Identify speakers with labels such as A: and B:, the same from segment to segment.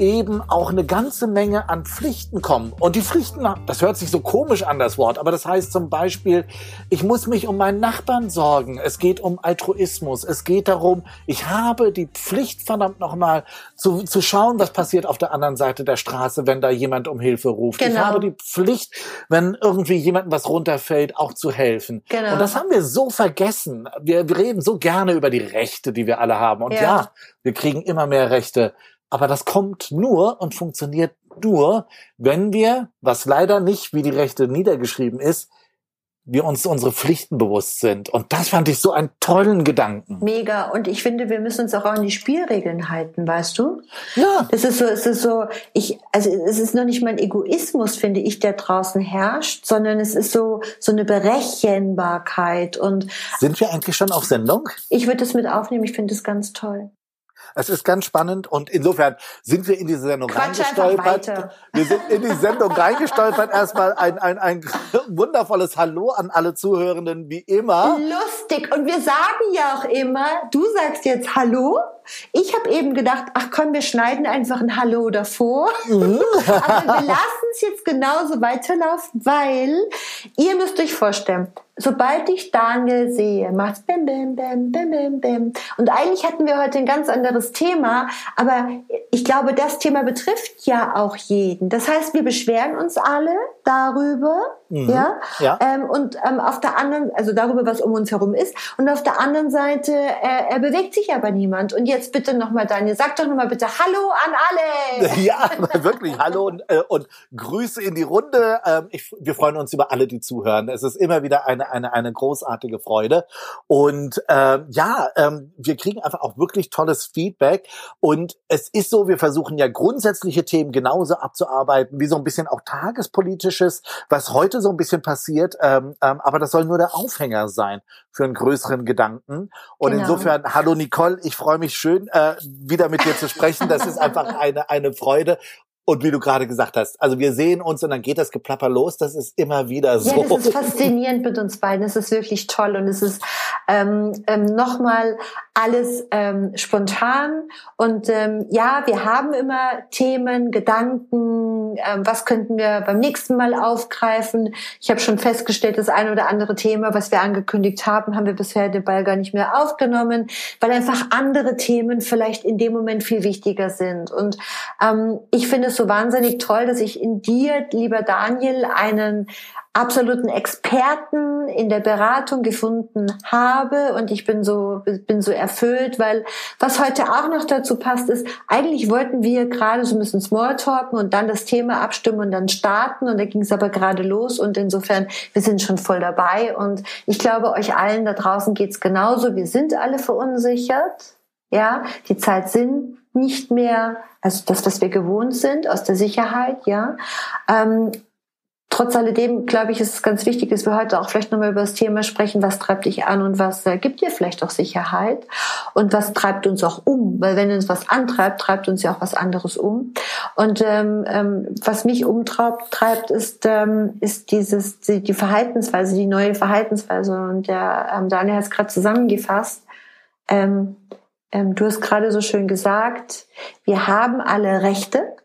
A: eben auch eine ganze Menge an Pflichten kommen. Und die Pflichten, das hört sich so komisch an, das Wort, aber das heißt zum Beispiel, ich muss mich um meinen Nachbarn sorgen. Es geht um Altruismus. Es geht darum, ich habe die Pflicht, verdammt nochmal, zu, zu schauen, was passiert auf der anderen Seite der Straße, wenn da jemand um Hilfe ruft. Genau. Ich habe die Pflicht, wenn irgendwie jemandem was runterfällt, auch zu helfen. Genau. Und das haben wir so vergessen. Wir, wir reden so gerne über die Rechte, die wir alle haben. Und ja, ja wir kriegen immer mehr Rechte. Aber das kommt nur und funktioniert nur, wenn wir, was leider nicht wie die Rechte niedergeschrieben ist, wir uns unsere Pflichten bewusst sind. Und das fand ich so einen tollen Gedanken.
B: Mega. Und ich finde, wir müssen uns auch an die Spielregeln halten, weißt du?
A: Ja.
B: Es ist so, es ist so, ich, also es ist noch nicht mal ein Egoismus, finde ich, der draußen herrscht, sondern es ist so, so eine Berechenbarkeit und.
A: Sind wir eigentlich schon auf Sendung?
B: Ich würde das mit aufnehmen. Ich finde es ganz toll.
A: Es ist ganz spannend und insofern sind wir in diese Sendung Quatsch reingestolpert. Wir sind in die Sendung reingestolpert. Erstmal ein, ein, ein wundervolles Hallo an alle Zuhörenden, wie immer.
B: Lustig. Und wir sagen ja auch immer, du sagst jetzt Hallo. Ich habe eben gedacht, ach komm, wir schneiden einfach ein Hallo davor. Mhm. Aber wir lassen es jetzt genauso weiterlaufen, weil ihr müsst euch vorstellen, sobald ich Daniel sehe, macht's bim, bim, bim, bim, bim, bim. Und eigentlich hatten wir heute ein ganz anderes Thema, aber ich glaube, das Thema betrifft ja auch jeden. Das heißt, wir beschweren uns alle darüber, mhm. ja, ja. Ähm, und ähm, auf der anderen, also darüber, was um uns herum ist, und auf der anderen Seite, äh, er bewegt sich aber niemand. Und jetzt bitte nochmal, Daniel, sag doch nochmal bitte Hallo an alle.
A: Ja, wirklich Hallo und, äh, und Grüße in die Runde. Ähm, ich, wir freuen uns über alle, die zuhören. Es ist immer wieder eine eine, eine großartige Freude. Und äh, ja, ähm, wir kriegen einfach auch wirklich tolles Feedback. Und es ist so, wir versuchen ja grundsätzliche Themen genauso abzuarbeiten, wie so ein bisschen auch tagespolitisches, was heute so ein bisschen passiert. Ähm, ähm, aber das soll nur der Aufhänger sein für einen größeren Gedanken. Und genau. insofern, hallo Nicole, ich freue mich schön, äh, wieder mit dir zu sprechen. Das ist einfach eine, eine Freude. Und wie du gerade gesagt hast, also wir sehen uns und dann geht das Geplapper los. Das ist immer wieder so.
B: Ja, das ist faszinierend mit uns beiden. Es ist wirklich toll und es ist ähm, ähm, nochmal alles ähm, spontan. Und ähm, ja, wir haben immer Themen, Gedanken. Ähm, was könnten wir beim nächsten Mal aufgreifen? Ich habe schon festgestellt, das eine oder andere Thema, was wir angekündigt haben, haben wir bisher den Ball gar nicht mehr aufgenommen, weil einfach andere Themen vielleicht in dem Moment viel wichtiger sind. Und ähm, ich finde es so wahnsinnig toll, dass ich in dir, lieber Daniel, einen absoluten Experten in der Beratung gefunden habe. Und ich bin so bin so erfüllt, weil was heute auch noch dazu passt ist, eigentlich wollten wir gerade so ein bisschen Smalltalken und dann das Thema abstimmen und dann starten. Und da ging es aber gerade los. Und insofern wir sind schon voll dabei. Und ich glaube euch allen da draußen geht's genauso, wir sind alle verunsichert, ja, die Zeit sind nicht mehr, also das, was wir gewohnt sind aus der Sicherheit, ja. Ähm, trotz alledem, glaube ich, ist es ganz wichtig, dass wir heute auch vielleicht nochmal über das Thema sprechen, was treibt dich an und was äh, gibt dir vielleicht auch Sicherheit und was treibt uns auch um, weil wenn uns was antreibt, treibt uns ja auch was anderes um. Und ähm, ähm, was mich umtreibt, treibt, ist, ähm, ist dieses die, die Verhaltensweise, die neue Verhaltensweise. Und der ähm, Daniel hat es gerade zusammengefasst. Ähm, ähm, du hast gerade so schön gesagt, wir haben alle Rechte,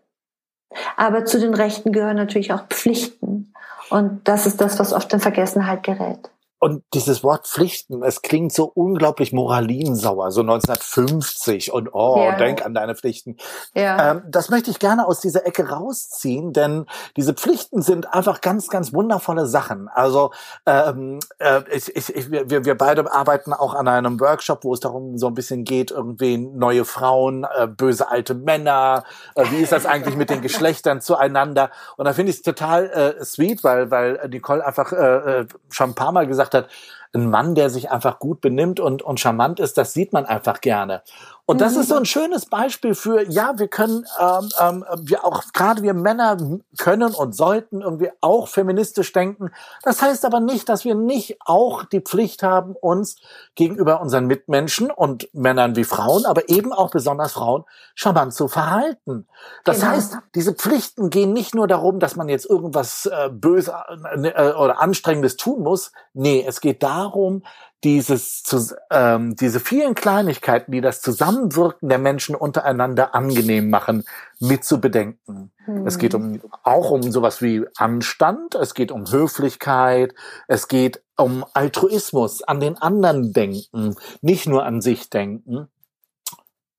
B: aber zu den Rechten gehören natürlich auch Pflichten. Und das ist das, was oft in Vergessenheit gerät.
A: Und dieses Wort Pflichten, es klingt so unglaublich moralinsauer, so 1950 und oh, ja. denk an deine Pflichten. Ja. Ähm, das möchte ich gerne aus dieser Ecke rausziehen, denn diese Pflichten sind einfach ganz, ganz wundervolle Sachen. Also ähm, äh, ich, ich, ich, wir, wir beide arbeiten auch an einem Workshop, wo es darum so ein bisschen geht, irgendwie neue Frauen, äh, böse alte Männer, äh, wie ist das eigentlich mit den Geschlechtern zueinander? Und da finde ich es total äh, sweet, weil, weil Nicole einfach äh, äh schon ein paar Mal gesagt gesagt hat, ein Mann, der sich einfach gut benimmt und, und charmant ist, das sieht man einfach gerne. Und das ist so ein schönes Beispiel für, ja, wir können, ähm, ähm, wir auch, gerade wir Männer können und sollten irgendwie auch feministisch denken. Das heißt aber nicht, dass wir nicht auch die Pflicht haben, uns gegenüber unseren Mitmenschen und Männern wie Frauen, aber eben auch besonders Frauen, charmant zu verhalten. Das genau. heißt, diese Pflichten gehen nicht nur darum, dass man jetzt irgendwas äh, böse äh, oder anstrengendes tun muss. Nee, es geht darum, dieses, zu, ähm, diese vielen Kleinigkeiten, die das Zusammenwirken der Menschen untereinander angenehm machen, mit zu bedenken. Mhm. Es geht um, auch um sowas wie Anstand, es geht um Höflichkeit, es geht um Altruismus, an den anderen denken, nicht nur an sich denken.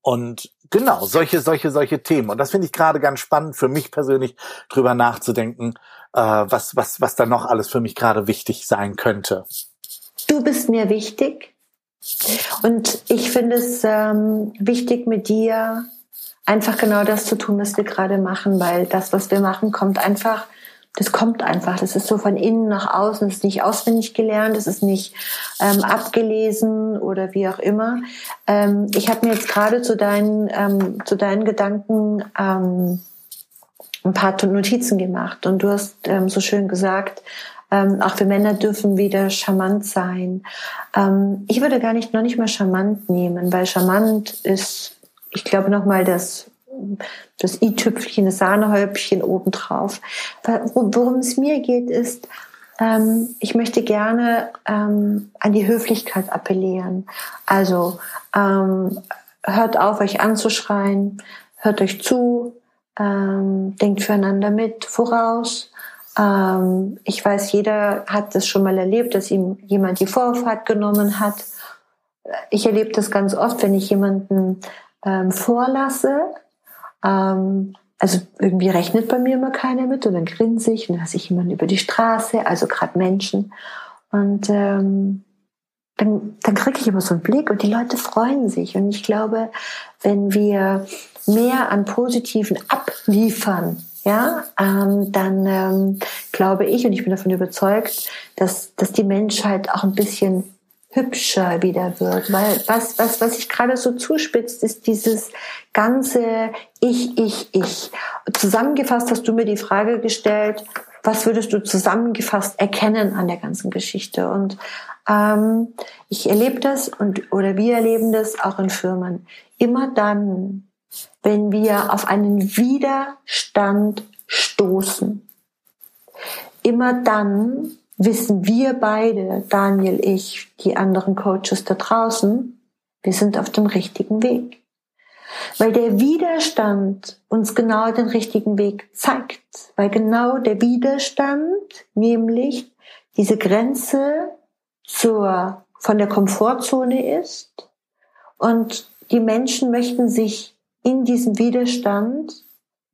A: Und genau, solche, solche, solche Themen. Und das finde ich gerade ganz spannend für mich persönlich, drüber nachzudenken, äh, was, was, was da noch alles für mich gerade wichtig sein könnte.
B: Du bist mir wichtig. Und ich finde es ähm, wichtig mit dir einfach genau das zu tun, was wir gerade machen, weil das, was wir machen, kommt einfach, das kommt einfach. Das ist so von innen nach außen, das ist nicht auswendig gelernt, das ist nicht ähm, abgelesen oder wie auch immer. Ähm, ich habe mir jetzt gerade zu deinen, ähm, zu deinen Gedanken ähm, ein paar Notizen gemacht und du hast ähm, so schön gesagt, ähm, auch wir Männer dürfen wieder charmant sein. Ähm, ich würde gar nicht noch nicht mal charmant nehmen, weil charmant ist, ich glaube noch mal das das i-Tüpfchen, das Sahnehäubchen obendrauf. Worum es mir geht, ist, ähm, ich möchte gerne ähm, an die Höflichkeit appellieren. Also ähm, hört auf, euch anzuschreien, hört euch zu, ähm, denkt füreinander mit, voraus, ähm, ich weiß, jeder hat das schon mal erlebt, dass ihm jemand die Vorfahrt genommen hat. Ich erlebe das ganz oft, wenn ich jemanden ähm, vorlasse. Ähm, also irgendwie rechnet bei mir immer keiner mit und dann grinse ich und lasse ich jemanden über die Straße, also gerade Menschen. Und ähm, dann, dann kriege ich immer so einen Blick und die Leute freuen sich. Und ich glaube, wenn wir mehr an Positiven abliefern, ja, ähm, dann ähm, glaube ich und ich bin davon überzeugt, dass, dass die Menschheit auch ein bisschen hübscher wieder wird. Weil was, was, was sich gerade so zuspitzt, ist dieses ganze Ich, Ich, Ich. Zusammengefasst hast du mir die Frage gestellt, was würdest du zusammengefasst erkennen an der ganzen Geschichte? Und ähm, ich erlebe das und oder wir erleben das auch in Firmen. Immer dann, wenn wir auf einen Widerstand stoßen. Immer dann wissen wir beide, Daniel, ich, die anderen Coaches da draußen, wir sind auf dem richtigen Weg. Weil der Widerstand uns genau den richtigen Weg zeigt. Weil genau der Widerstand, nämlich diese Grenze zur, von der Komfortzone ist. Und die Menschen möchten sich in diesem Widerstand,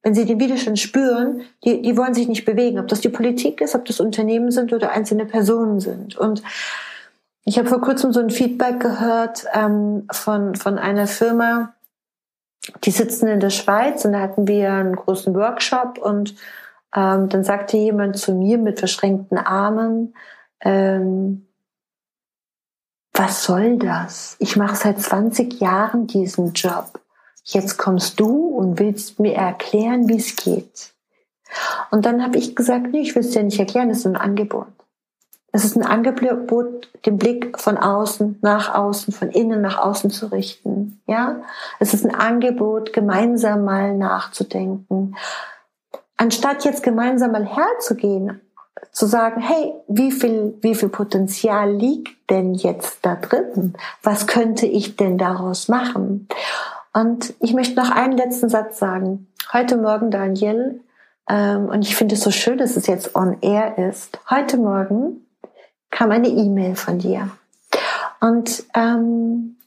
B: wenn sie den Widerstand spüren, die, die wollen sich nicht bewegen, ob das die Politik ist, ob das Unternehmen sind oder einzelne Personen sind. Und ich habe vor kurzem so ein Feedback gehört ähm, von, von einer Firma, die sitzen in der Schweiz und da hatten wir einen großen Workshop und ähm, dann sagte jemand zu mir mit verschränkten Armen, ähm, was soll das? Ich mache seit 20 Jahren diesen Job jetzt kommst du und willst mir erklären, wie es geht. Und dann habe ich gesagt, nee, ich will es dir nicht erklären, es ist ein Angebot. Es ist ein Angebot, den Blick von außen nach außen, von innen nach außen zu richten. Ja, es ist ein Angebot, gemeinsam mal nachzudenken. Anstatt jetzt gemeinsam mal herzugehen, zu sagen, hey, wie viel, wie viel Potenzial liegt denn jetzt da drin? Was könnte ich denn daraus machen? Und ich möchte noch einen letzten Satz sagen. Heute Morgen, Daniel, ähm, und ich finde es so schön, dass es jetzt on air ist. Heute Morgen kam eine E-Mail von dir. Und ähm,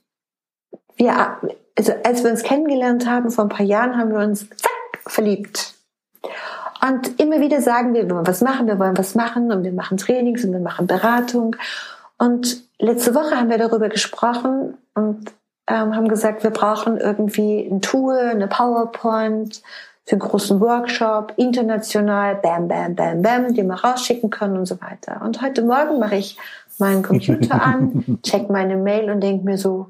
B: wir, also als wir uns kennengelernt haben vor ein paar Jahren, haben wir uns zack verliebt. Und immer wieder sagen wir, wir wollen was machen, wir wollen was machen und wir machen Trainings und wir machen Beratung. Und letzte Woche haben wir darüber gesprochen und ähm, haben gesagt, wir brauchen irgendwie ein Tool, eine PowerPoint, für einen großen Workshop, international, bam, bam, bam, bam, den wir rausschicken können und so weiter. Und heute Morgen mache ich meinen Computer an, check meine Mail und denke mir so,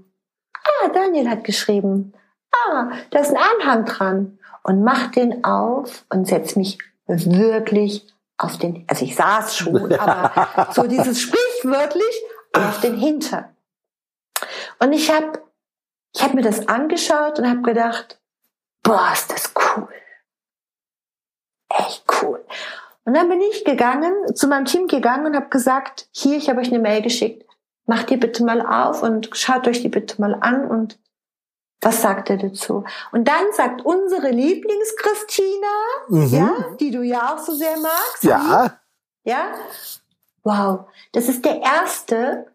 B: ah, Daniel hat geschrieben, ah, da ist ein Anhang dran und mach den auf und setz mich wirklich auf den, also ich saß schon, aber so dieses sprichwörtlich auf den Hintern. Und ich habe ich hab mir das angeschaut und habe gedacht, boah, ist das cool. Echt cool. Und dann bin ich gegangen, zu meinem Team gegangen und habe gesagt, hier, ich habe euch eine Mail geschickt. Macht die bitte mal auf und schaut euch die bitte mal an und was sagt er dazu? Und dann sagt unsere Lieblings-Christina, mhm. ja, die du ja auch so sehr magst.
A: Ja.
B: Ja. Wow. Das ist der erste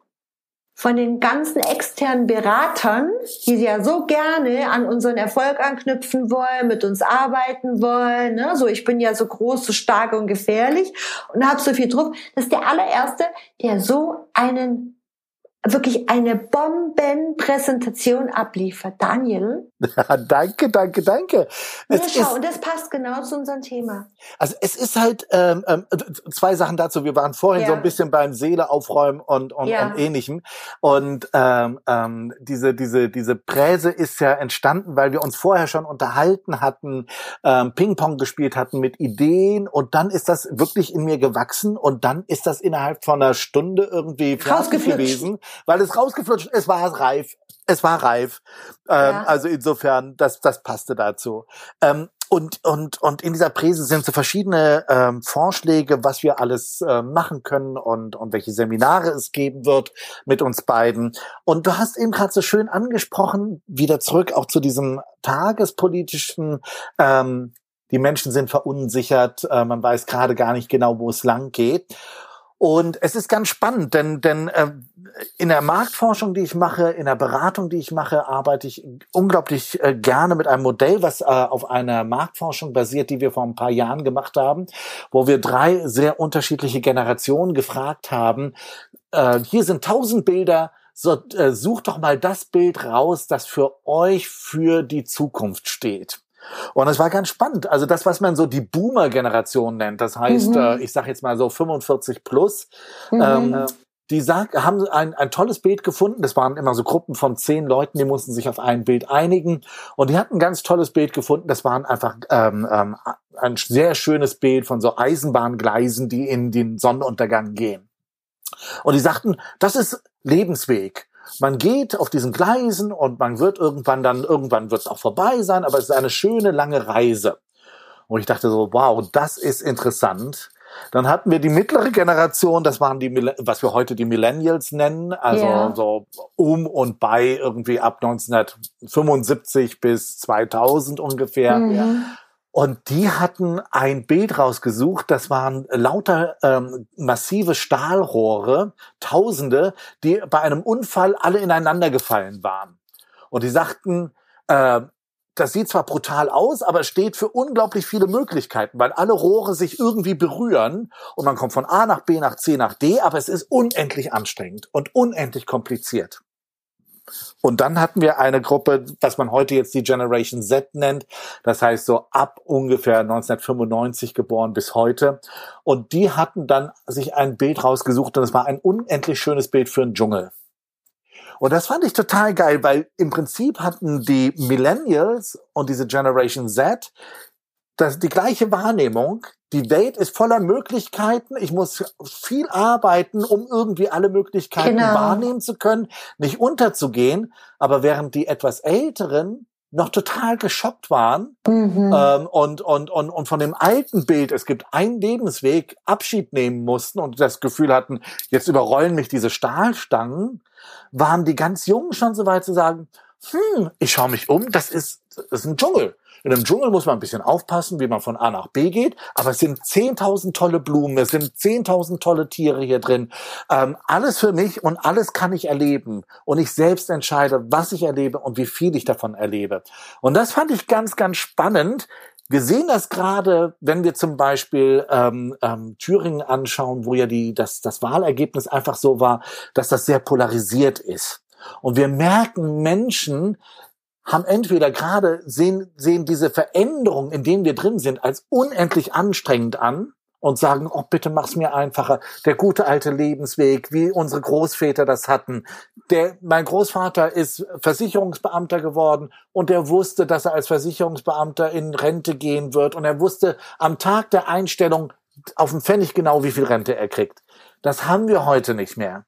B: von den ganzen externen Beratern, die ja so gerne an unseren Erfolg anknüpfen wollen, mit uns arbeiten wollen. Ne? So, ich bin ja so groß, so stark und gefährlich und habe so viel Druck. Das ist der allererste, der so einen wirklich eine Bombenpräsentation abliefert. Daniel?
A: danke, danke, danke.
B: Ja, schau, ist, und das passt genau zu unserem Thema.
A: Also es ist halt ähm, ähm, zwei Sachen dazu. Wir waren vorhin ja. so ein bisschen beim Seele aufräumen und, und, ja. und ähnlichem. Und ähm, ähm, diese, diese, diese Präse ist ja entstanden, weil wir uns vorher schon unterhalten hatten, ähm, Ping-Pong gespielt hatten mit Ideen und dann ist das wirklich in mir gewachsen und dann ist das innerhalb von einer Stunde irgendwie fertig gewesen weil es rausgeflutscht, es war reif, es war reif. Ähm, ja. Also insofern, das, das passte dazu. Ähm, und, und, und in dieser Präse sind so verschiedene ähm, Vorschläge, was wir alles äh, machen können und, und welche Seminare es geben wird mit uns beiden. Und du hast eben gerade so schön angesprochen, wieder zurück auch zu diesem tagespolitischen, ähm, die Menschen sind verunsichert, äh, man weiß gerade gar nicht genau, wo es lang geht. Und es ist ganz spannend, denn, denn äh, in der Marktforschung, die ich mache, in der Beratung, die ich mache, arbeite ich unglaublich äh, gerne mit einem Modell, was äh, auf einer Marktforschung basiert, die wir vor ein paar Jahren gemacht haben, wo wir drei sehr unterschiedliche Generationen gefragt haben. Äh, hier sind tausend Bilder, so, äh, sucht doch mal das Bild raus, das für euch für die Zukunft steht. Und es war ganz spannend. Also das, was man so die Boomer-Generation nennt, das heißt, mhm. äh, ich sage jetzt mal so 45 plus, mhm. ähm, die sag, haben ein, ein tolles Bild gefunden. Das waren immer so Gruppen von zehn Leuten, die mussten sich auf ein Bild einigen. Und die hatten ein ganz tolles Bild gefunden. Das waren einfach ähm, ähm, ein sehr schönes Bild von so Eisenbahngleisen, die in den Sonnenuntergang gehen. Und die sagten, das ist Lebensweg. Man geht auf diesen Gleisen und man wird irgendwann dann, irgendwann wird es auch vorbei sein, aber es ist eine schöne lange Reise. Und ich dachte so, wow, das ist interessant. Dann hatten wir die mittlere Generation, das waren die, was wir heute die Millennials nennen, also yeah. so um und bei irgendwie ab 1975 bis 2000 ungefähr. Mhm. Und die hatten ein Bild rausgesucht, das waren lauter ähm, massive Stahlrohre, Tausende, die bei einem Unfall alle ineinander gefallen waren. Und die sagten, äh, das sieht zwar brutal aus, aber steht für unglaublich viele Möglichkeiten, weil alle Rohre sich irgendwie berühren und man kommt von A nach B nach C nach D, aber es ist unendlich anstrengend und unendlich kompliziert. Und dann hatten wir eine Gruppe, was man heute jetzt die Generation Z nennt. Das heißt so ab ungefähr 1995 geboren bis heute. Und die hatten dann sich ein Bild rausgesucht und es war ein unendlich schönes Bild für einen Dschungel. Und das fand ich total geil, weil im Prinzip hatten die Millennials und diese Generation Z das, die gleiche Wahrnehmung, die Welt ist voller Möglichkeiten. Ich muss viel arbeiten, um irgendwie alle Möglichkeiten genau. wahrnehmen zu können, nicht unterzugehen. Aber während die etwas Älteren noch total geschockt waren mhm. ähm, und, und, und, und von dem alten Bild, es gibt einen Lebensweg, Abschied nehmen mussten und das Gefühl hatten, jetzt überrollen mich diese Stahlstangen, waren die ganz Jungen schon so weit zu sagen, hm, ich schaue mich um, das ist, das ist ein Dschungel. In einem Dschungel muss man ein bisschen aufpassen, wie man von A nach B geht, aber es sind 10.000 tolle Blumen, es sind 10.000 tolle Tiere hier drin. Ähm, alles für mich und alles kann ich erleben. Und ich selbst entscheide, was ich erlebe und wie viel ich davon erlebe. Und das fand ich ganz, ganz spannend. Wir sehen das gerade, wenn wir zum Beispiel ähm, ähm, Thüringen anschauen, wo ja die, das, das Wahlergebnis einfach so war, dass das sehr polarisiert ist. Und wir merken Menschen, haben entweder gerade sehen, sehen diese Veränderung, in denen wir drin sind, als unendlich anstrengend an und sagen, oh, bitte mach's mir einfacher. Der gute alte Lebensweg, wie unsere Großväter das hatten. Der, mein Großvater ist Versicherungsbeamter geworden und er wusste, dass er als Versicherungsbeamter in Rente gehen wird und er wusste am Tag der Einstellung auf dem Pfennig genau, wie viel Rente er kriegt. Das haben wir heute nicht mehr.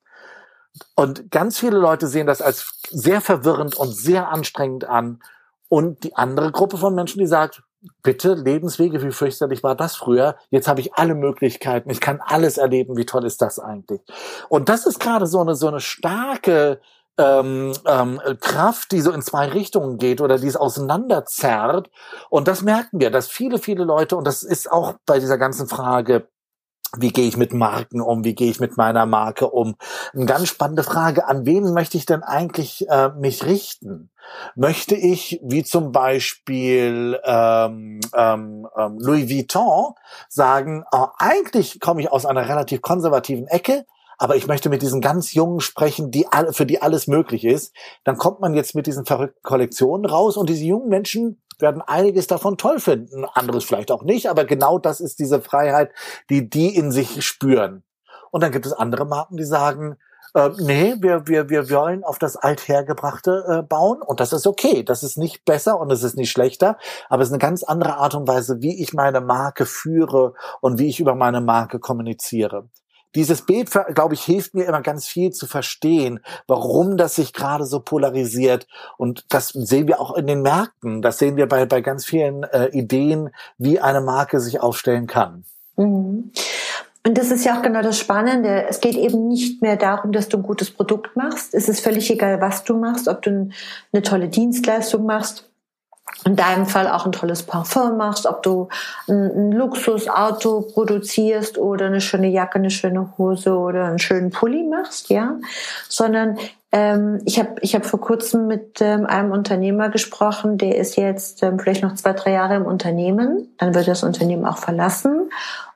A: Und ganz viele Leute sehen das als sehr verwirrend und sehr anstrengend an. Und die andere Gruppe von Menschen, die sagt, bitte Lebenswege, wie fürchterlich war das früher? Jetzt habe ich alle Möglichkeiten, ich kann alles erleben, wie toll ist das eigentlich? Und das ist gerade so eine so eine starke ähm, ähm, Kraft, die so in zwei Richtungen geht oder die es auseinanderzerrt. Und das merken wir, dass viele, viele Leute, und das ist auch bei dieser ganzen Frage wie gehe ich mit Marken um? Wie gehe ich mit meiner Marke um? Eine ganz spannende Frage. An wen möchte ich denn eigentlich äh, mich richten? Möchte ich, wie zum Beispiel ähm, ähm, ähm Louis Vuitton, sagen, oh, eigentlich komme ich aus einer relativ konservativen Ecke, aber ich möchte mit diesen ganz Jungen sprechen, die alle, für die alles möglich ist, dann kommt man jetzt mit diesen verrückten Kollektionen raus und diese jungen Menschen werden einiges davon toll finden, anderes vielleicht auch nicht, aber genau das ist diese Freiheit, die die in sich spüren. Und dann gibt es andere Marken, die sagen, äh, nee, wir, wir, wir wollen auf das Althergebrachte äh, bauen und das ist okay. Das ist nicht besser und es ist nicht schlechter, aber es ist eine ganz andere Art und Weise, wie ich meine Marke führe und wie ich über meine Marke kommuniziere dieses Bild, glaube ich, hilft mir immer ganz viel zu verstehen, warum das sich gerade so polarisiert. Und das sehen wir auch in den Märkten. Das sehen wir bei, bei ganz vielen äh, Ideen, wie eine Marke sich aufstellen kann.
B: Mhm. Und das ist ja auch genau das Spannende. Es geht eben nicht mehr darum, dass du ein gutes Produkt machst. Es ist völlig egal, was du machst, ob du eine tolle Dienstleistung machst in deinem Fall auch ein tolles Parfum machst, ob du ein, ein, Luxusauto produzierst oder eine schöne Jacke, eine schöne Hose oder einen schönen Pulli machst, ja, sondern ähm, ich habe ich hab vor kurzem mit ähm, einem Unternehmer gesprochen, der ist jetzt ähm, vielleicht noch zwei, drei Jahre im Unternehmen, dann wird das Unternehmen auch verlassen.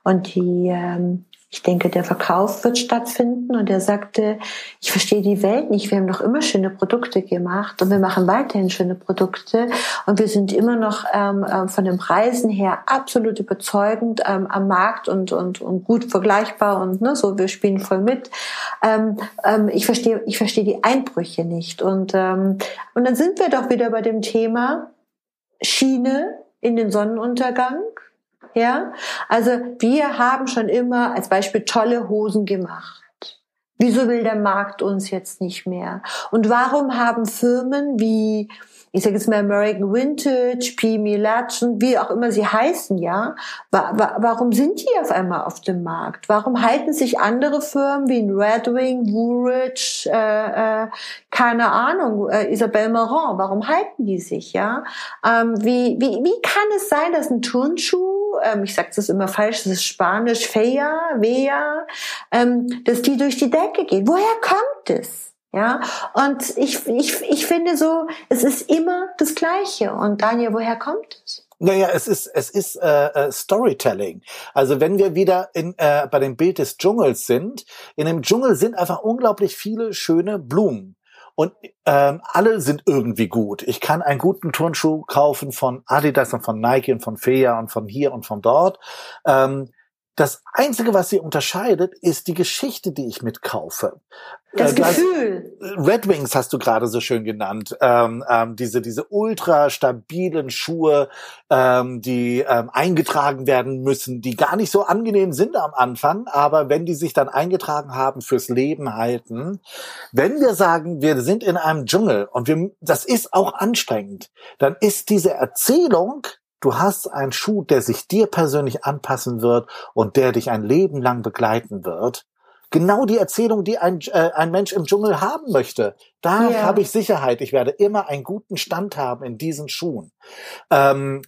B: Und die ähm, ich denke, der Verkauf wird stattfinden. Und er sagte, ich verstehe die Welt nicht. Wir haben doch immer schöne Produkte gemacht und wir machen weiterhin schöne Produkte. Und wir sind immer noch ähm, ähm, von den Preisen her absolut überzeugend ähm, am Markt und, und, und gut vergleichbar und ne, so, wir spielen voll mit. Ähm, ähm, ich verstehe, ich verstehe die Einbrüche nicht. Und, ähm, und dann sind wir doch wieder bei dem Thema Schiene in den Sonnenuntergang ja, also wir haben schon immer als Beispiel tolle Hosen gemacht. Wieso will der Markt uns jetzt nicht mehr? Und warum haben Firmen wie ich sage jetzt mal American Vintage, PME Legend, wie auch immer sie heißen, ja, wa wa warum sind die auf einmal auf dem Markt? Warum halten sich andere Firmen wie ein Redwing, Woolrich, äh, äh, keine Ahnung, äh, Isabelle Marant, warum halten die sich, ja? Ähm, wie, wie, wie kann es sein, dass ein Turnschuh, ähm, ich sage das immer falsch, das ist Spanisch, Fea, Vea, ähm, dass die durch die Decke geht? Woher kommt es? Ja, und ich, ich, ich finde so, es ist immer das Gleiche. Und Daniel, woher kommt es?
A: Naja, es ist es ist äh, äh, Storytelling. Also wenn wir wieder in, äh, bei dem Bild des Dschungels sind, in dem Dschungel sind einfach unglaublich viele schöne Blumen. Und ähm, alle sind irgendwie gut. Ich kann einen guten Turnschuh kaufen von Adidas und von Nike und von Fea und von hier und von dort. Ähm, das Einzige, was sie unterscheidet, ist die Geschichte, die ich mitkaufe.
B: Das äh, Gefühl.
A: Red Wings hast du gerade so schön genannt. Ähm, ähm, diese, diese ultra stabilen Schuhe, ähm, die ähm, eingetragen werden müssen, die gar nicht so angenehm sind am Anfang, aber wenn die sich dann eingetragen haben, fürs Leben halten. Wenn wir sagen, wir sind in einem Dschungel und wir, das ist auch anstrengend, dann ist diese Erzählung Du hast einen Schuh, der sich dir persönlich anpassen wird und der dich ein Leben lang begleiten wird. Genau die Erzählung, die ein, äh, ein Mensch im Dschungel haben möchte. Da yeah. habe ich Sicherheit. Ich werde immer einen guten Stand haben in diesen Schuhen. Ähm,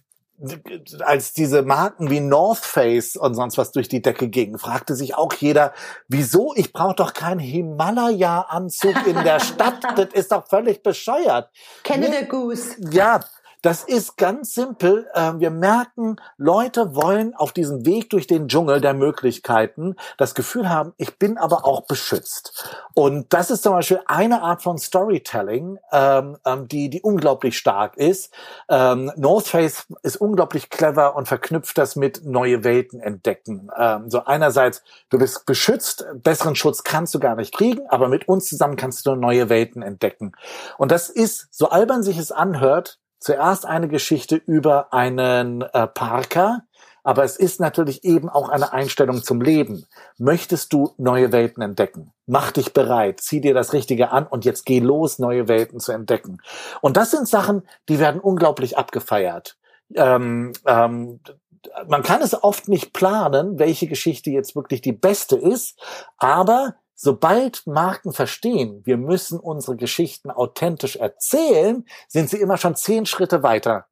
A: als diese Marken wie North Face und sonst was durch die Decke gingen, fragte sich auch jeder, wieso? Ich brauche doch keinen Himalaya-Anzug in der Stadt. das ist doch völlig bescheuert.
B: Canada Goose.
A: Ja, Das ist ganz simpel. Ähm, wir merken, Leute wollen auf diesem Weg durch den Dschungel der Möglichkeiten das Gefühl haben, ich bin aber auch beschützt. Und das ist zum Beispiel eine Art von Storytelling, ähm, ähm, die, die unglaublich stark ist. North Face ist unglaublich clever und verknüpft das mit neue Welten entdecken. So einerseits, du bist beschützt, besseren Schutz kannst du gar nicht kriegen, aber mit uns zusammen kannst du neue Welten entdecken. Und das ist, so albern sich es anhört, zuerst eine Geschichte über einen äh, Parker, aber es ist natürlich eben auch eine Einstellung zum Leben. Möchtest du neue Welten entdecken? Mach dich bereit, zieh dir das Richtige an und jetzt geh los, neue Welten zu entdecken. Und das sind Sachen, die werden unglaublich abgefeiert. Ähm, ähm, man kann es oft nicht planen, welche Geschichte jetzt wirklich die beste ist, aber Sobald Marken verstehen, wir müssen unsere Geschichten authentisch erzählen, sind sie immer schon zehn Schritte weiter.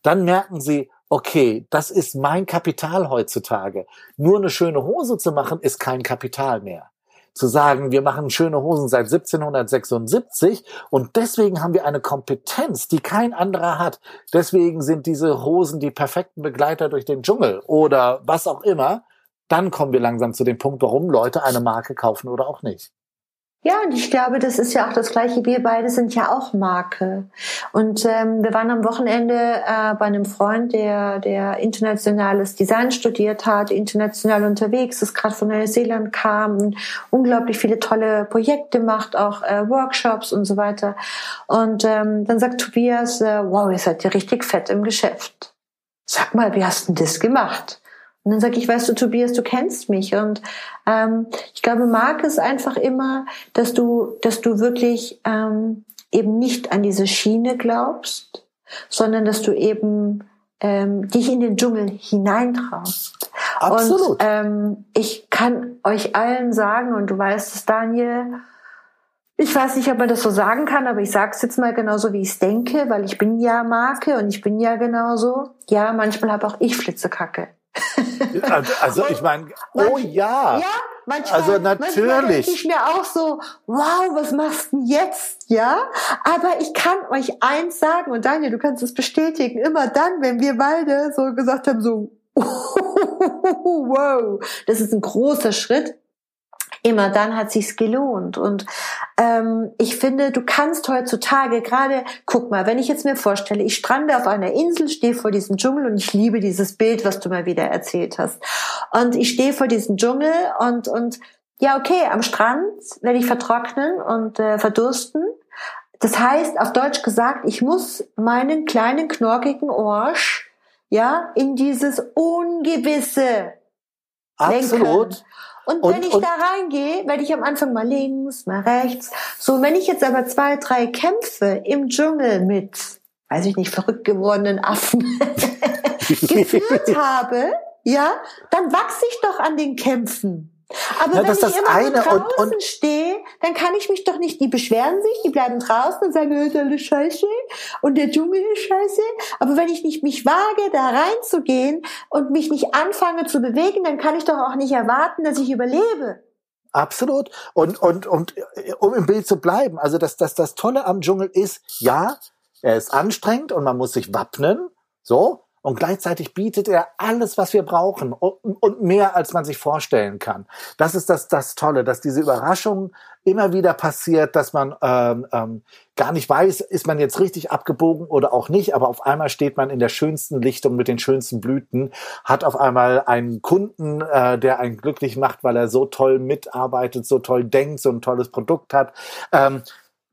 A: Dann merken sie, okay, das ist mein Kapital heutzutage. Nur eine schöne Hose zu machen, ist kein Kapital mehr. Zu sagen, wir machen schöne Hosen seit 1776 und deswegen haben wir eine Kompetenz, die kein anderer hat. Deswegen sind diese Hosen die perfekten Begleiter durch den Dschungel oder was auch immer dann kommen wir langsam zu dem Punkt, warum Leute eine Marke kaufen oder auch nicht.
B: Ja, und ich glaube, das ist ja auch das Gleiche. Wir beide sind ja auch Marke. Und ähm, wir waren am Wochenende äh, bei einem Freund, der, der internationales Design studiert hat, international unterwegs ist, gerade von Neuseeland kam und unglaublich viele tolle Projekte macht, auch äh, Workshops und so weiter. Und ähm, dann sagt Tobias, äh, wow, ihr seid ja richtig fett im Geschäft. Sag mal, wie hast denn das gemacht? Und dann sage ich, weißt du, Tobias, du kennst mich. Und ähm, ich glaube, mag es einfach immer, dass du, dass du wirklich ähm, eben nicht an diese Schiene glaubst, sondern dass du eben ähm, dich in den Dschungel hineintraust. Absolut. Und ähm, ich kann euch allen sagen, und du weißt es, Daniel, ich weiß nicht, ob man das so sagen kann, aber ich sage es jetzt mal genauso, wie ich es denke, weil ich bin ja Marke und ich bin ja genauso. Ja, manchmal habe auch ich Flitzekacke.
A: Also ich meine, oh ja.
B: Ja, manchmal, also natürlich. Manchmal ich mir auch so, wow, was machst du denn jetzt? Ja, aber ich kann euch eins sagen und Daniel, du kannst es bestätigen. Immer dann, wenn wir beide so gesagt haben, so wow, das ist ein großer Schritt immer dann hat sich's gelohnt. Und ähm, ich finde, du kannst heutzutage gerade, guck mal, wenn ich jetzt mir vorstelle, ich strande auf einer Insel, stehe vor diesem Dschungel und ich liebe dieses Bild, was du mal wieder erzählt hast. Und ich stehe vor diesem Dschungel und und ja, okay, am Strand werde ich vertrocknen und äh, verdursten. Das heißt, auf Deutsch gesagt, ich muss meinen kleinen knorkigen Orsch ja in dieses Ungewisse
A: Absolut.
B: Lenken. Und, und wenn ich und, da reingehe, werde ich am Anfang mal links, mal rechts. So, wenn ich jetzt aber zwei, drei Kämpfe im Dschungel mit, weiß ich nicht, verrückt gewordenen Affen geführt habe, ja, dann wachse ich doch an den Kämpfen. Aber ja, wenn ich immer eine draußen und, und stehe, dann kann ich mich doch nicht, die beschweren sich, die bleiben draußen und sagen, das ist alles scheiße und der Dschungel ist scheiße. Aber wenn ich nicht mich wage, da reinzugehen und mich nicht anfange zu bewegen, dann kann ich doch auch nicht erwarten, dass ich überlebe.
A: Absolut. Und, und, und um im Bild zu bleiben, also das, das, das Tolle am Dschungel ist, ja, er ist anstrengend und man muss sich wappnen, so, und gleichzeitig bietet er alles, was wir brauchen und mehr, als man sich vorstellen kann. Das ist das, das Tolle, dass diese Überraschung immer wieder passiert, dass man ähm, ähm, gar nicht weiß, ist man jetzt richtig abgebogen oder auch nicht, aber auf einmal steht man in der schönsten Lichtung mit den schönsten Blüten, hat auf einmal einen Kunden, äh, der einen glücklich macht, weil er so toll mitarbeitet, so toll denkt, so ein tolles Produkt hat. Ähm,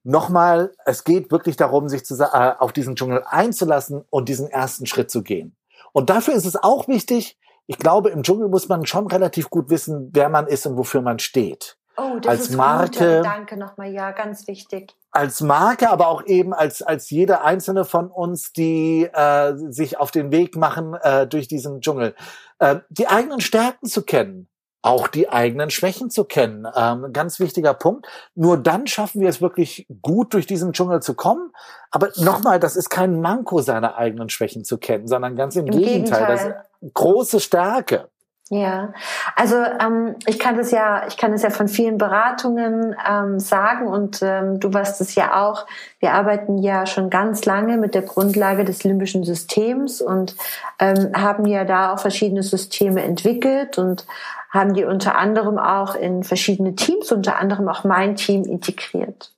A: nochmal, es geht wirklich darum, sich zu, äh, auf diesen Dschungel einzulassen und diesen ersten Schritt zu gehen. Und dafür ist es auch wichtig, ich glaube, im Dschungel muss man schon relativ gut wissen, wer man ist und wofür man steht.
B: Oh, das als ist Marke. Danke nochmal, ja, ganz wichtig.
A: Als Marke, aber auch eben als als jeder einzelne von uns, die äh, sich auf den Weg machen äh, durch diesen Dschungel, äh, die eigenen Stärken zu kennen, auch die eigenen Schwächen zu kennen. Ähm, ganz wichtiger Punkt. Nur dann schaffen wir es wirklich gut, durch diesen Dschungel zu kommen. Aber nochmal, das ist kein Manko, seine eigenen Schwächen zu kennen, sondern ganz im, Im Gegenteil. Gegenteil. Das ist große Stärke.
B: Ja, also ähm, ich kann das ja, ich kann das ja von vielen Beratungen ähm, sagen und ähm, du weißt es ja auch. Wir arbeiten ja schon ganz lange mit der Grundlage des limbischen Systems und ähm, haben ja da auch verschiedene Systeme entwickelt und haben die unter anderem auch in verschiedene Teams, unter anderem auch mein Team integriert.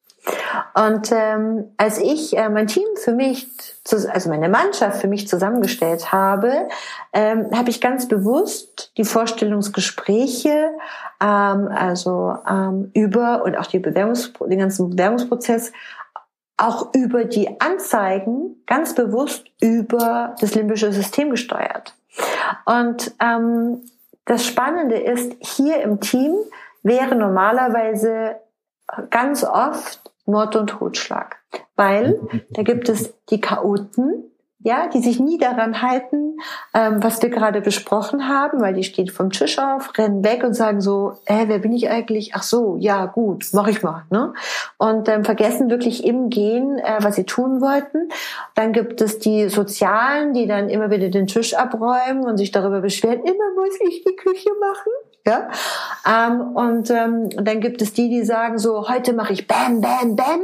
B: Und ähm, als ich äh, mein Team für mich, also meine Mannschaft für mich zusammengestellt habe, ähm, habe ich ganz bewusst die Vorstellungsgespräche, ähm, also ähm, über und auch die Bewerbungs den ganzen Bewerbungsprozess auch über die Anzeigen ganz bewusst über das limbische System gesteuert. Und ähm, das Spannende ist, hier im Team wäre normalerweise ganz oft Mord und Totschlag. Weil da gibt es die Chaoten, ja, die sich nie daran halten, ähm, was wir gerade besprochen haben, weil die stehen vom Tisch auf, rennen weg und sagen so, äh, wer bin ich eigentlich? Ach so, ja, gut, mach ich mal. Ne? Und ähm, vergessen wirklich im Gehen, äh, was sie tun wollten. Dann gibt es die Sozialen, die dann immer wieder den Tisch abräumen und sich darüber beschweren, immer muss ich die Küche machen. Ja? Ähm, und, ähm, und dann gibt es die, die sagen so, heute mache ich Bam, Bam, Bam.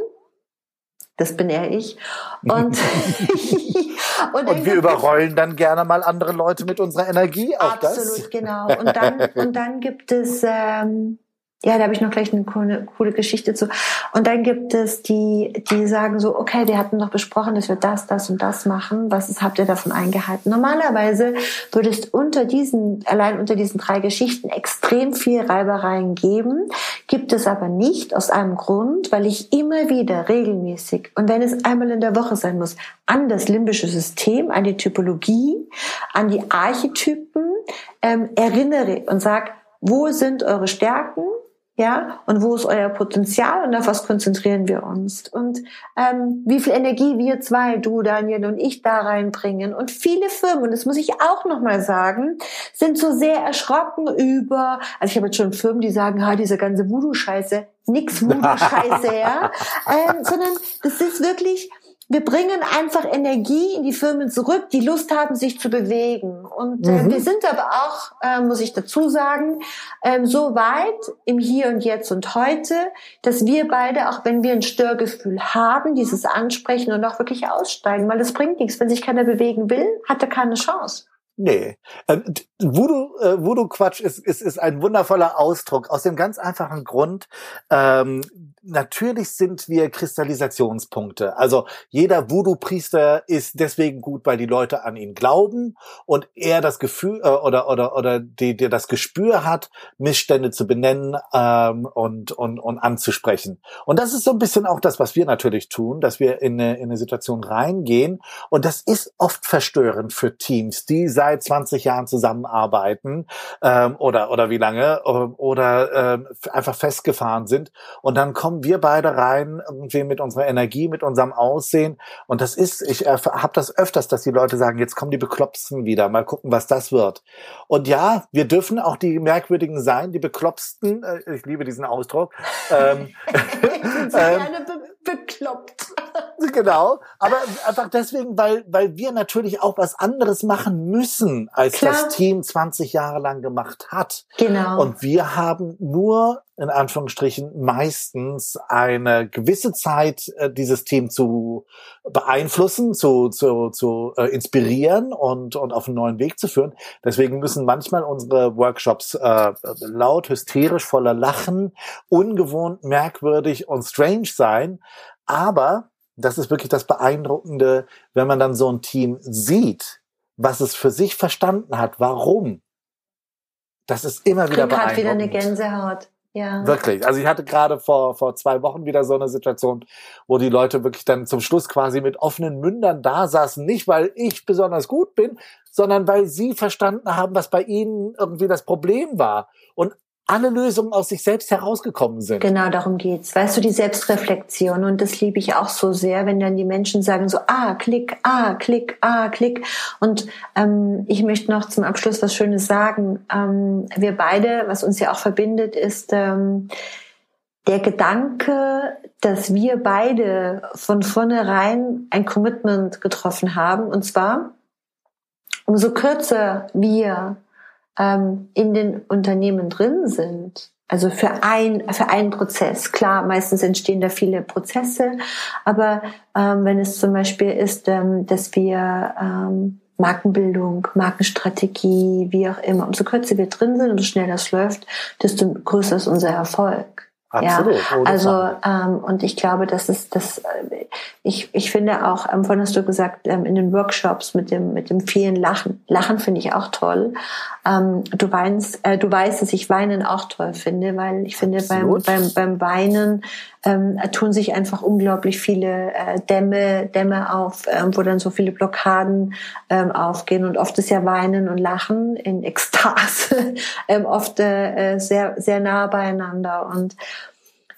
B: Das bin eher ich. Und,
A: und, und wir überrollen dann gerne mal andere Leute mit unserer Energie. Auch
B: absolut,
A: das.
B: genau. Und dann, und dann gibt es ähm, ja, da habe ich noch gleich eine coole, coole Geschichte zu. Und dann gibt es die, die sagen so, okay, wir hatten doch besprochen, dass wir das, das und das machen. Was ist, habt ihr davon eingehalten? Normalerweise würde es unter diesen, allein unter diesen drei Geschichten extrem viel Reibereien geben. Gibt es aber nicht aus einem Grund, weil ich immer wieder regelmäßig und wenn es einmal in der Woche sein muss, an das limbische System, an die Typologie, an die Archetypen ähm, erinnere und sag, wo sind eure Stärken? Ja, und wo ist euer Potenzial und auf was konzentrieren wir uns? Und ähm, wie viel Energie wir zwei, du, Daniel und ich da reinbringen. Und viele Firmen, und das muss ich auch nochmal sagen, sind so sehr erschrocken über, also ich habe jetzt schon Firmen, die sagen, ha, diese ganze Voodoo-Scheiße, nix Voodoo-Scheiße, ja, ähm, sondern das ist wirklich, wir bringen einfach Energie in die Firmen zurück, die Lust haben, sich zu bewegen. Und äh, mhm. wir sind aber auch, äh, muss ich dazu sagen, äh, so weit im Hier und Jetzt und heute, dass wir beide, auch wenn wir ein Störgefühl haben, dieses ansprechen und auch wirklich aussteigen, weil es bringt nichts. Wenn sich keiner bewegen will, hat er keine Chance.
A: Nee. Ähm, Voodoo, äh, Voodoo-Quatsch ist, ist, ist ein wundervoller Ausdruck. Aus dem ganz einfachen Grund, ähm, natürlich sind wir Kristallisationspunkte. Also jeder Voodoo-Priester ist deswegen gut, weil die Leute an ihn glauben und er das Gefühl äh, oder oder oder die, die das Gespür hat, Missstände zu benennen ähm, und, und und anzusprechen. Und das ist so ein bisschen auch das, was wir natürlich tun, dass wir in eine, in eine Situation reingehen und das ist oft verstörend für Teams, die seit 20 Jahren zusammenarbeiten ähm, oder oder wie lange ähm, oder ähm, einfach festgefahren sind und dann kommen wir beide rein irgendwie mit unserer Energie, mit unserem Aussehen und das ist, ich äh, habe das öfters, dass die Leute sagen, jetzt kommen die Beklopsten wieder, mal gucken, was das wird. Und ja, wir dürfen auch die Merkwürdigen sein, die Bekloppsten, äh, ich liebe diesen Ausdruck. Ähm,
B: ähm, bekloppt.
A: Genau, aber einfach deswegen, weil, weil wir natürlich auch was anderes machen müssen, als Klar. das Team 20 Jahre lang gemacht hat.
B: Genau.
A: Und wir haben nur in Anführungsstrichen meistens eine gewisse Zeit, äh, dieses Team zu beeinflussen, zu, zu, zu äh, inspirieren und, und auf einen neuen Weg zu führen. Deswegen müssen manchmal unsere Workshops äh, laut, hysterisch, voller Lachen, ungewohnt, merkwürdig und strange sein. Aber das ist wirklich das Beeindruckende, wenn man dann so ein Team sieht, was es für sich verstanden hat, warum. Das ist immer wieder beeindruckend.
B: wieder eine Gänsehaut. Ja.
A: Wirklich. Also ich hatte gerade vor, vor zwei Wochen wieder so eine Situation, wo die Leute wirklich dann zum Schluss quasi mit offenen Mündern da saßen. Nicht, weil ich besonders gut bin, sondern weil sie verstanden haben, was bei ihnen irgendwie das Problem war. Und alle Lösungen aus sich selbst herausgekommen sind.
B: Genau, darum geht's. Weißt du, die Selbstreflexion und das liebe ich auch so sehr, wenn dann die Menschen sagen so, ah, klick, ah, klick, ah, klick. Und ähm, ich möchte noch zum Abschluss was Schönes sagen. Ähm, wir beide, was uns ja auch verbindet, ist ähm, der Gedanke, dass wir beide von vornherein ein Commitment getroffen haben. Und zwar, umso kürzer wir ähm, in den Unternehmen drin sind, also für ein für einen Prozess. Klar, meistens entstehen da viele Prozesse, aber ähm, wenn es zum Beispiel ist, ähm, dass wir ähm, Markenbildung, Markenstrategie, wie auch immer, umso kürzer wir drin sind und so schnell das läuft, desto größer ist unser Erfolg. Absolut. Ja, also ähm, und ich glaube, das ist das. Äh, ich ich finde auch, ähm, vorhin hast du gesagt, ähm, in den Workshops mit dem mit dem vielen Lachen. Lachen finde ich auch toll. Ähm, du weinst, äh, du weißt, dass ich Weinen auch toll finde, weil ich finde beim beim beim Weinen ähm, tun sich einfach unglaublich viele äh, Dämme Dämme auf, ähm, wo dann so viele Blockaden ähm, aufgehen und oft ist ja Weinen und Lachen in Ekstase ähm, oft äh, äh sehr sehr nah beieinander. Und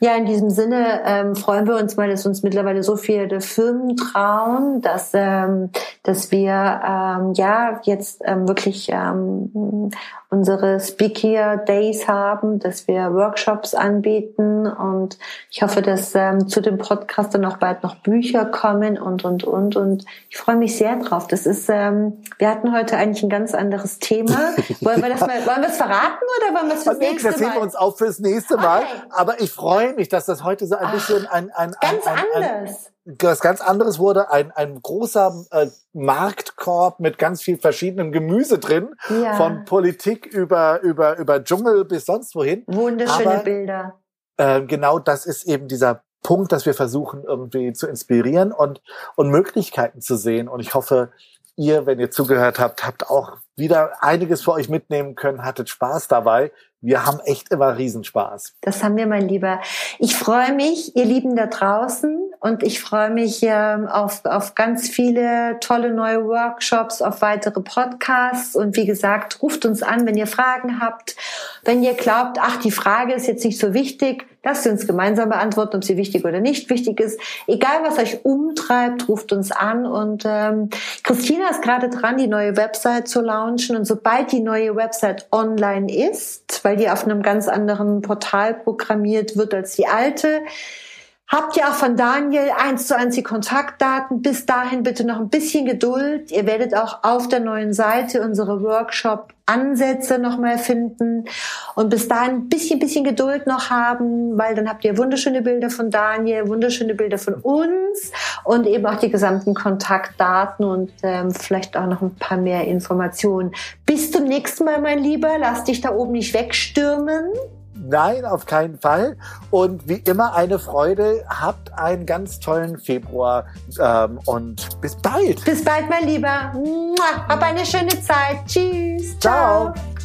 B: ja, in diesem Sinne ähm, freuen wir uns mal, dass uns mittlerweile so viele Firmen trauen, dass, ähm, dass wir ähm, ja jetzt ähm, wirklich ähm, unsere Speaker Days haben, dass wir Workshops anbieten und ich hoffe, dass ähm, zu dem Podcast dann auch bald noch Bücher kommen und und und und ich freue mich sehr drauf. Das ist, ähm, wir hatten heute eigentlich ein ganz anderes Thema. Wollen wir das mal, wollen wir es verraten oder wollen wir es fürs nächste
A: Mal? Das sehen wir uns auf fürs nächste Mal. Okay. Aber ich freue mich, dass das heute so ein bisschen ein, ein,
B: ein, ganz
A: ein, ein, anders was ganz anderes wurde, ein, ein großer äh, Marktkorb mit ganz viel verschiedenem Gemüse drin, ja. von Politik über, über, über Dschungel bis sonst wohin.
B: Wunderschöne Aber, Bilder.
A: Äh, genau das ist eben dieser Punkt, dass wir versuchen irgendwie zu inspirieren und, und Möglichkeiten zu sehen. Und ich hoffe, ihr, wenn ihr zugehört habt, habt auch wieder einiges für euch mitnehmen können, hattet Spaß dabei. Wir haben echt immer Riesenspaß.
B: Das haben wir, mein Lieber. Ich freue mich, ihr Lieben da draußen, und ich freue mich ähm, auf, auf ganz viele tolle neue Workshops, auf weitere Podcasts. Und wie gesagt, ruft uns an, wenn ihr Fragen habt. Wenn ihr glaubt, ach, die Frage ist jetzt nicht so wichtig, lasst uns gemeinsam beantworten, ob sie wichtig oder nicht wichtig ist. Egal, was euch umtreibt, ruft uns an. Und ähm, Christina ist gerade dran, die neue Website zu launchen. Und sobald die neue Website online ist, weil die auf einem ganz anderen Portal programmiert wird als die alte, Habt ihr auch von Daniel eins zu eins die Kontaktdaten. Bis dahin bitte noch ein bisschen Geduld. Ihr werdet auch auf der neuen Seite unsere Workshop-Ansätze nochmal finden. Und bis dahin ein bisschen, bisschen Geduld noch haben, weil dann habt ihr wunderschöne Bilder von Daniel, wunderschöne Bilder von uns und eben auch die gesamten Kontaktdaten und ähm, vielleicht auch noch ein paar mehr Informationen. Bis zum nächsten Mal, mein Lieber. Lass dich da oben nicht wegstürmen.
A: Nein, auf keinen Fall. Und wie immer eine Freude. Habt einen ganz tollen Februar ähm, und bis bald.
B: Bis bald, mein Lieber. Hab eine schöne Zeit. Tschüss.
A: Ciao. Ciao.